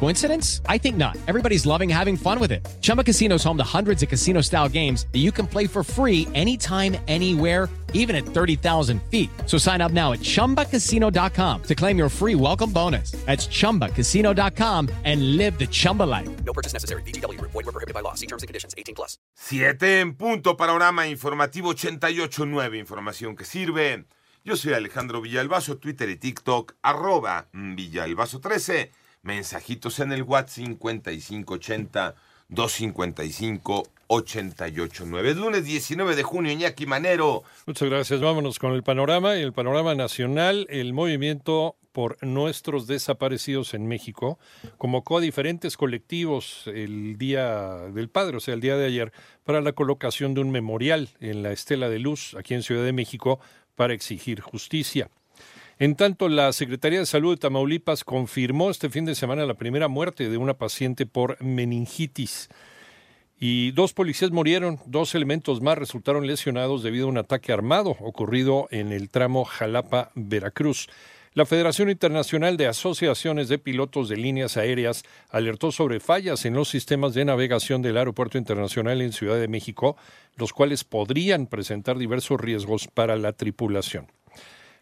Coincidence? I think not. Everybody's loving having fun with it. Chumba Casino is home to hundreds of casino style games that you can play for free anytime, anywhere, even at 30,000 feet. So sign up now at chumbacasino.com to claim your free welcome bonus. That's chumbacasino.com and live the Chumba life. No purchase necessary. BGW. Void were prohibited by law. See terms and conditions. 18 plus. Siete en punto, panorama informativo 88.9, información que sirve. Yo soy Alejandro Villalbazo, Twitter y TikTok, arroba Villalbazo13. Mensajitos en el WhatsApp 5580 255 889. Lunes 19 de junio, Iñaki Manero. Muchas gracias. Vámonos con el panorama. El panorama nacional, el movimiento por nuestros desaparecidos en México convocó a diferentes colectivos el día del padre, o sea, el día de ayer, para la colocación de un memorial en la Estela de Luz, aquí en Ciudad de México, para exigir justicia. En tanto, la Secretaría de Salud de Tamaulipas confirmó este fin de semana la primera muerte de una paciente por meningitis. Y dos policías murieron, dos elementos más resultaron lesionados debido a un ataque armado ocurrido en el tramo Jalapa-Veracruz. La Federación Internacional de Asociaciones de Pilotos de Líneas Aéreas alertó sobre fallas en los sistemas de navegación del Aeropuerto Internacional en Ciudad de México, los cuales podrían presentar diversos riesgos para la tripulación.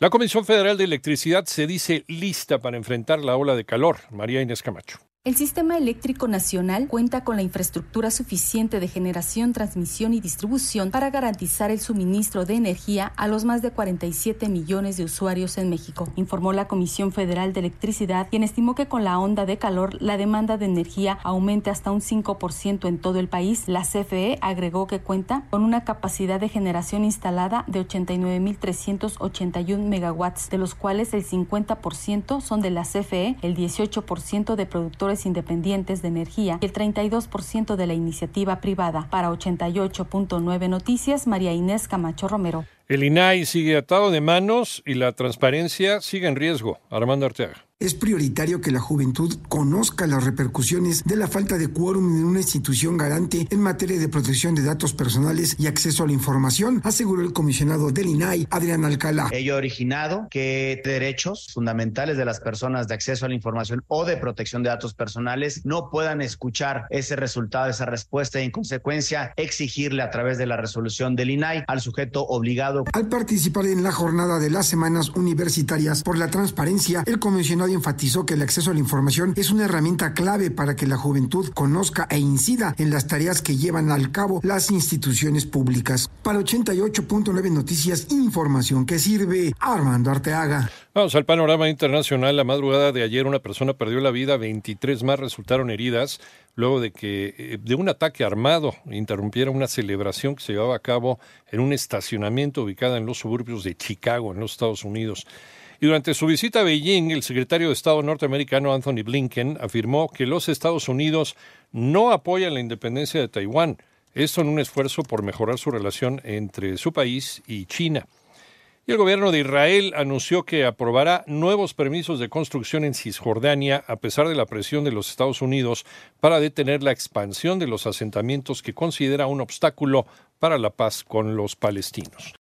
La Comisión Federal de Electricidad se dice lista para enfrentar la ola de calor. María Inés Camacho. El Sistema Eléctrico Nacional cuenta con la infraestructura suficiente de generación, transmisión y distribución para garantizar el suministro de energía a los más de 47 millones de usuarios en México, informó la Comisión Federal de Electricidad, quien estimó que con la onda de calor la demanda de energía aumente hasta un 5% en todo el país. La CFE agregó que cuenta con una capacidad de generación instalada de 89.381 megawatts, de los cuales el 50% son de la CFE, el 18% de productores independientes de energía y el 32% de la iniciativa privada. Para 88.9 Noticias, María Inés Camacho Romero. El INAI sigue atado de manos y la transparencia sigue en riesgo. Armando Arteaga. Es prioritario que la juventud conozca las repercusiones de la falta de quórum en una institución garante en materia de protección de datos personales y acceso a la información, aseguró el comisionado del INAI, Adrián Alcalá. Ello ha originado que derechos fundamentales de las personas de acceso a la información o de protección de datos personales no puedan escuchar ese resultado, esa respuesta y en consecuencia exigirle a través de la resolución del INAI al sujeto obligado. Al participar en la jornada de las semanas universitarias por la transparencia, el comisionado enfatizó que el acceso a la información es una herramienta clave para que la juventud conozca e incida en las tareas que llevan al cabo las instituciones públicas. Para 88.9 Noticias, información que sirve Armando Arteaga. Vamos al panorama internacional. La madrugada de ayer una persona perdió la vida, 23 más resultaron heridas luego de que eh, de un ataque armado interrumpiera una celebración que se llevaba a cabo en un estacionamiento ubicado en los suburbios de Chicago, en los Estados Unidos. Y durante su visita a Beijing, el secretario de Estado norteamericano Anthony Blinken afirmó que los Estados Unidos no apoyan la independencia de Taiwán, esto en un esfuerzo por mejorar su relación entre su país y China. Y el gobierno de Israel anunció que aprobará nuevos permisos de construcción en Cisjordania a pesar de la presión de los Estados Unidos para detener la expansión de los asentamientos que considera un obstáculo para la paz con los palestinos.